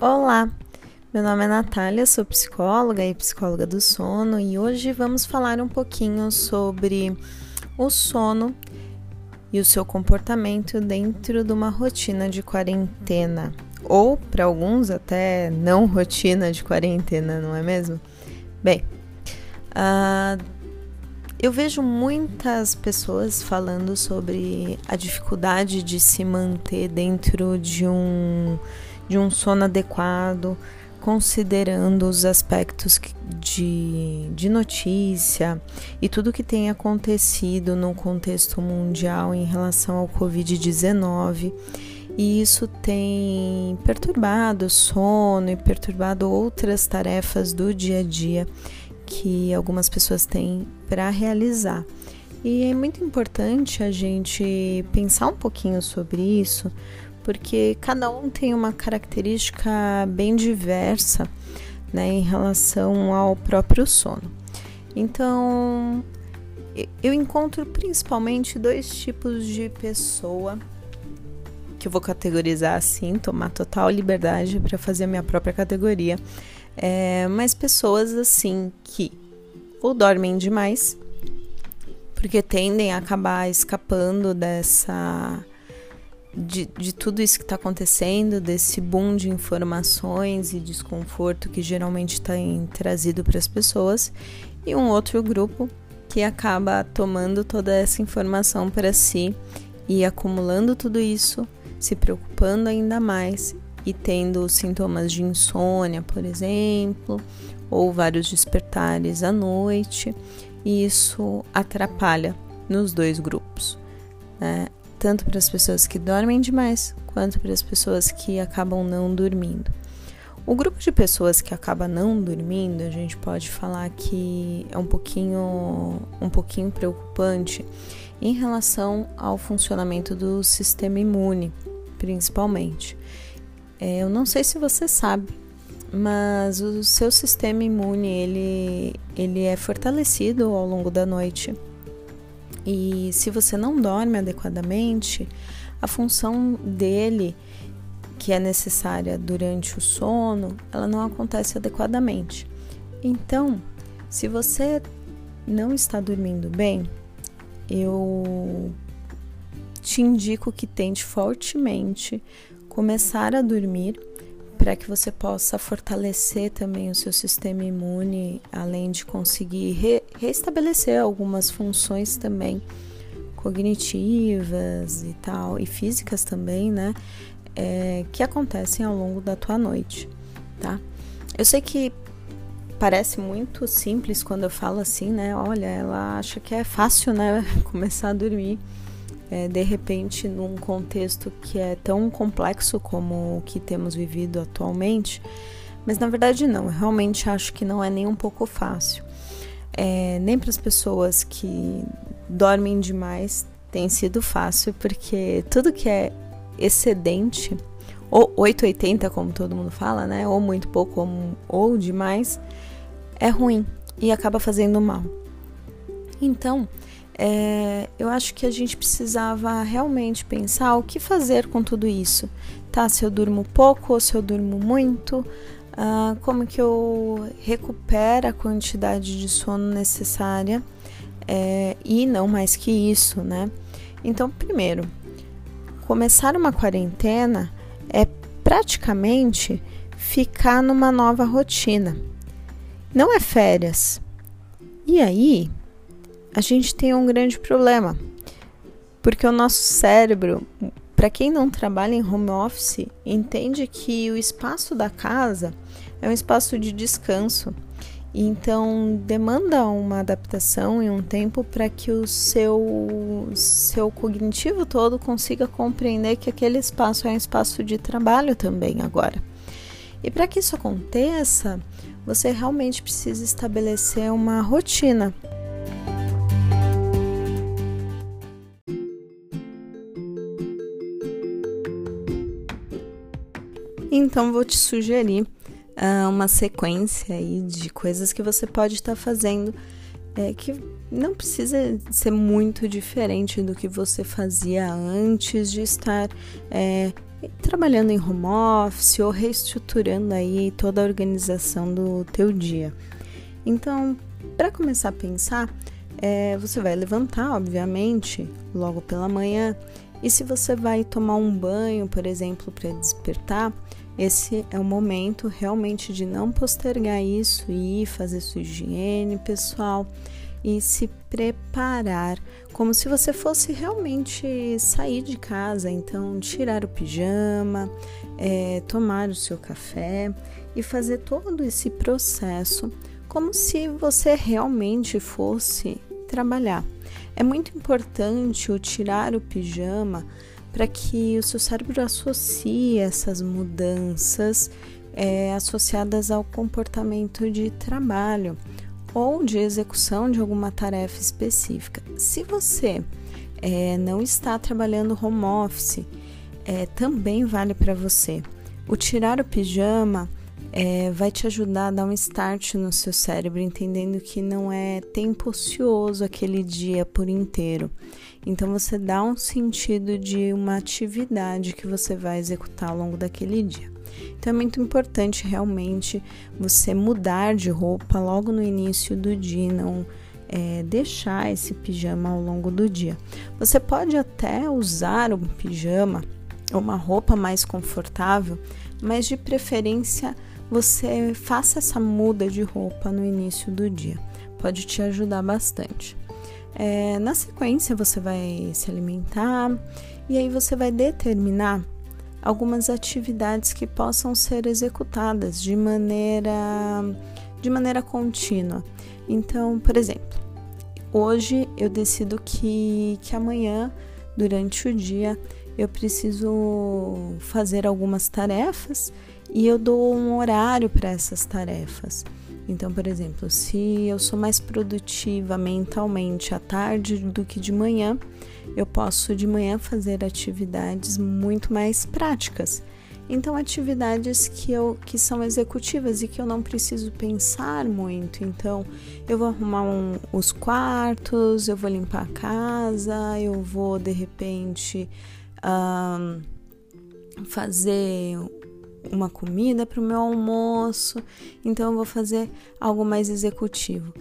Olá, meu nome é Natália, sou psicóloga e psicóloga do sono e hoje vamos falar um pouquinho sobre o sono e o seu comportamento dentro de uma rotina de quarentena ou para alguns até não rotina de quarentena, não é mesmo? Bem, uh, eu vejo muitas pessoas falando sobre a dificuldade de se manter dentro de um de um sono adequado, considerando os aspectos de, de notícia e tudo que tem acontecido no contexto mundial em relação ao Covid-19. E isso tem perturbado o sono e perturbado outras tarefas do dia a dia que algumas pessoas têm para realizar. E é muito importante a gente pensar um pouquinho sobre isso, porque cada um tem uma característica bem diversa né, em relação ao próprio sono. Então, eu encontro principalmente dois tipos de pessoa que eu vou categorizar assim, tomar total liberdade para fazer a minha própria categoria. É, mas pessoas assim que ou dormem demais, porque tendem a acabar escapando dessa de, de tudo isso que está acontecendo, desse boom de informações e desconforto que geralmente está trazido para as pessoas, e um outro grupo que acaba tomando toda essa informação para si e acumulando tudo isso, se preocupando ainda mais e tendo sintomas de insônia, por exemplo, ou vários despertares à noite, e isso atrapalha nos dois grupos. Né? Tanto para as pessoas que dormem demais quanto para as pessoas que acabam não dormindo. O grupo de pessoas que acaba não dormindo, a gente pode falar que é um pouquinho, um pouquinho preocupante em relação ao funcionamento do sistema imune, principalmente. É, eu não sei se você sabe, mas o seu sistema imune ele, ele é fortalecido ao longo da noite e se você não dorme adequadamente, a função dele, que é necessária durante o sono, ela não acontece adequadamente. Então, se você não está dormindo bem, eu te indico que tente fortemente começar a dormir para que você possa fortalecer também o seu sistema imune, além de conseguir re restabelecer algumas funções também cognitivas e tal, e físicas também, né? É, que acontecem ao longo da tua noite, tá? Eu sei que parece muito simples quando eu falo assim, né? Olha, ela acha que é fácil, né? Começar a dormir é, de repente num contexto que é tão complexo como o que temos vivido atualmente, mas na verdade não, eu realmente acho que não é nem um pouco fácil. É, nem para as pessoas que dormem demais tem sido fácil, porque tudo que é excedente, ou 880, como todo mundo fala, né? Ou muito pouco, ou, ou demais, é ruim e acaba fazendo mal. Então, é, eu acho que a gente precisava realmente pensar o que fazer com tudo isso. Tá, se eu durmo pouco ou se eu durmo muito, uh, como que eu recupero a quantidade de sono necessária é, e não mais que isso, né? Então, primeiro, começar uma quarentena é praticamente ficar numa nova rotina. Não é férias. E aí, a gente tem um grande problema, porque o nosso cérebro, para quem não trabalha em home office, entende que o espaço da casa é um espaço de descanso. Então demanda uma adaptação e um tempo para que o seu seu cognitivo todo consiga compreender que aquele espaço é um espaço de trabalho também agora. E para que isso aconteça, você realmente precisa estabelecer uma rotina Então vou te sugerir uh, uma sequência aí de coisas que você pode estar fazendo é, que não precisa ser muito diferente do que você fazia antes de estar é, trabalhando em home office ou reestruturando aí toda a organização do teu dia. Então, para começar a pensar, é, você vai levantar, obviamente, logo pela manhã. E se você vai tomar um banho, por exemplo, para despertar, esse é o momento realmente de não postergar isso e ir fazer sua higiene pessoal e se preparar como se você fosse realmente sair de casa. Então, tirar o pijama, é, tomar o seu café e fazer todo esse processo como se você realmente fosse trabalhar. É muito importante o tirar o pijama para que o seu cérebro associe essas mudanças é, associadas ao comportamento de trabalho ou de execução de alguma tarefa específica. Se você é, não está trabalhando home office, é, também vale para você. O tirar o pijama é, vai te ajudar a dar um start no seu cérebro, entendendo que não é tempo ocioso aquele dia por inteiro. Então você dá um sentido de uma atividade que você vai executar ao longo daquele dia. Então é muito importante realmente você mudar de roupa logo no início do dia, não é, deixar esse pijama ao longo do dia. Você pode até usar um pijama, uma roupa mais confortável, mas de preferência você faça essa muda de roupa no início do dia. Pode te ajudar bastante. É, na sequência, você vai se alimentar e aí você vai determinar algumas atividades que possam ser executadas de maneira, de maneira contínua. Então, por exemplo, hoje eu decido que, que amanhã, durante o dia, eu preciso fazer algumas tarefas e eu dou um horário para essas tarefas. Então, por exemplo, se eu sou mais produtiva mentalmente à tarde do que de manhã, eu posso de manhã fazer atividades muito mais práticas. Então, atividades que, eu, que são executivas e que eu não preciso pensar muito. Então, eu vou arrumar um, os quartos, eu vou limpar a casa, eu vou de repente um, fazer uma comida para o meu almoço, então eu vou fazer algo mais executivo,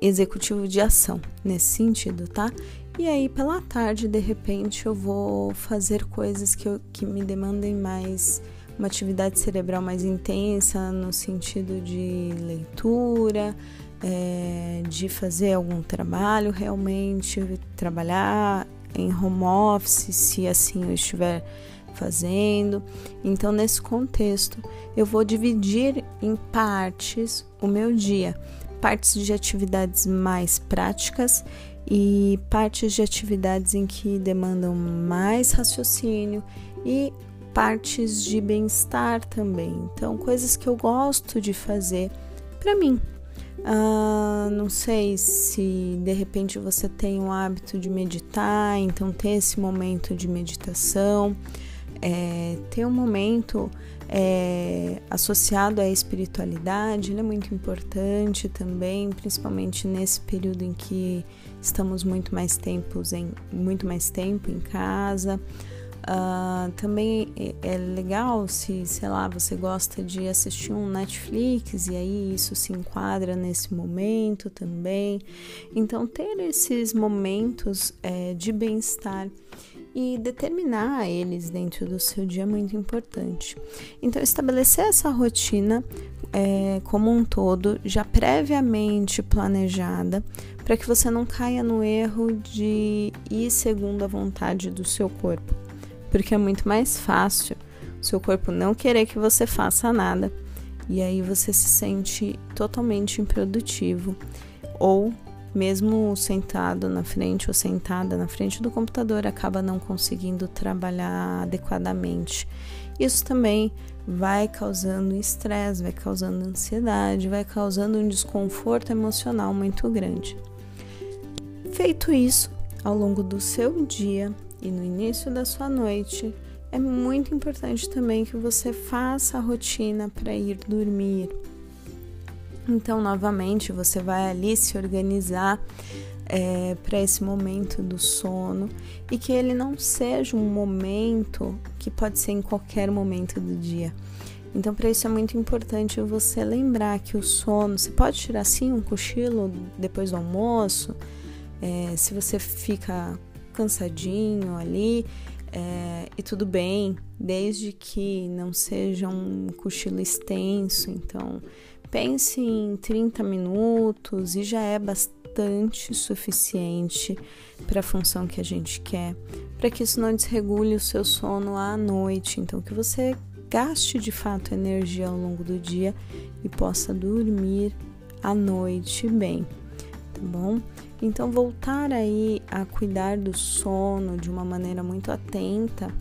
executivo de ação nesse sentido, tá? E aí pela tarde, de repente, eu vou fazer coisas que, eu, que me demandem mais uma atividade cerebral mais intensa no sentido de leitura, é, de fazer algum trabalho realmente, trabalhar em home office, se assim eu estiver fazendo. Então, nesse contexto, eu vou dividir em partes o meu dia, partes de atividades mais práticas e partes de atividades em que demandam mais raciocínio e partes de bem-estar também. Então, coisas que eu gosto de fazer para mim. Uh, não sei se de repente você tem o hábito de meditar, então ter esse momento de meditação é, ter um momento é, associado à espiritualidade, é muito importante também, principalmente nesse período em que estamos muito mais tempos em muito mais tempo em casa. Uh, também é, é legal se, sei lá, você gosta de assistir um Netflix e aí isso se enquadra nesse momento também. Então, ter esses momentos é, de bem-estar e determinar eles dentro do seu dia é muito importante. Então, estabelecer essa rotina é, como um todo, já previamente planejada, para que você não caia no erro de ir segundo a vontade do seu corpo, porque é muito mais fácil o seu corpo não querer que você faça nada e aí você se sente totalmente improdutivo ou mesmo sentado na frente ou sentada na frente do computador, acaba não conseguindo trabalhar adequadamente. Isso também vai causando estresse, vai causando ansiedade, vai causando um desconforto emocional muito grande. Feito isso, ao longo do seu dia e no início da sua noite, é muito importante também que você faça a rotina para ir dormir então, novamente, você vai ali se organizar é, para esse momento do sono e que ele não seja um momento que pode ser em qualquer momento do dia. Então, para isso é muito importante você lembrar que o sono, você pode tirar sim um cochilo depois do almoço, é, se você fica cansadinho ali, é, e tudo bem, desde que não seja um cochilo extenso. Então, pense em 30 minutos e já é bastante suficiente para a função que a gente quer, para que isso não desregule o seu sono à noite. Então, que você gaste de fato energia ao longo do dia e possa dormir à noite bem, tá bom? Então, voltar aí a cuidar do sono de uma maneira muito atenta,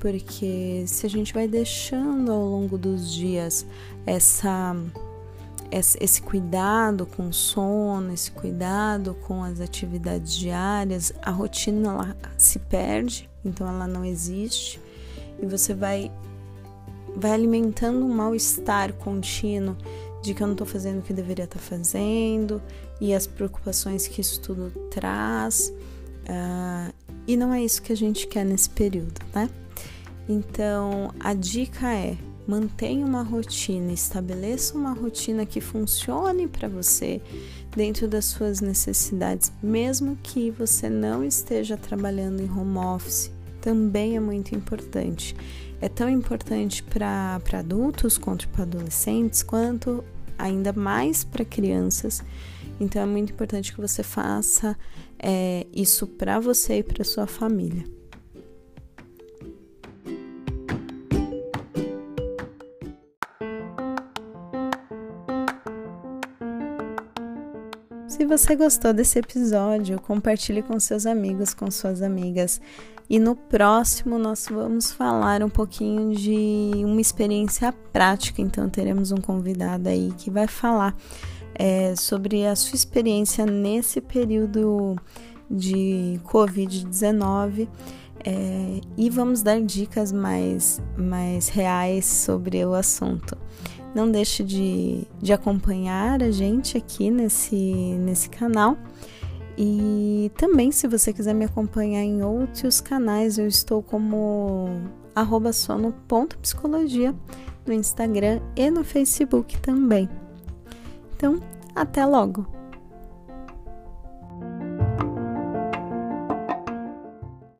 porque se a gente vai deixando ao longo dos dias essa esse cuidado com o sono, esse cuidado com as atividades diárias, a rotina ela se perde, então ela não existe e você vai vai alimentando um mal-estar contínuo de que eu não estou fazendo o que deveria estar tá fazendo e as preocupações que isso tudo traz. Uh, e não é isso que a gente quer nesse período, né? Então a dica é mantenha uma rotina, estabeleça uma rotina que funcione para você dentro das suas necessidades, mesmo que você não esteja trabalhando em home office, também é muito importante é tão importante para adultos quanto para adolescentes, quanto ainda mais para crianças. Então é muito importante que você faça é, isso para você e para sua família. Você gostou desse episódio, compartilhe com seus amigos, com suas amigas. E no próximo nós vamos falar um pouquinho de uma experiência prática. Então teremos um convidado aí que vai falar é, sobre a sua experiência nesse período de Covid-19. É, e vamos dar dicas mais, mais reais sobre o assunto. Não deixe de, de acompanhar a gente aqui nesse, nesse canal. E também, se você quiser me acompanhar em outros canais, eu estou como sono.psicologia no Instagram e no Facebook também. Então, até logo!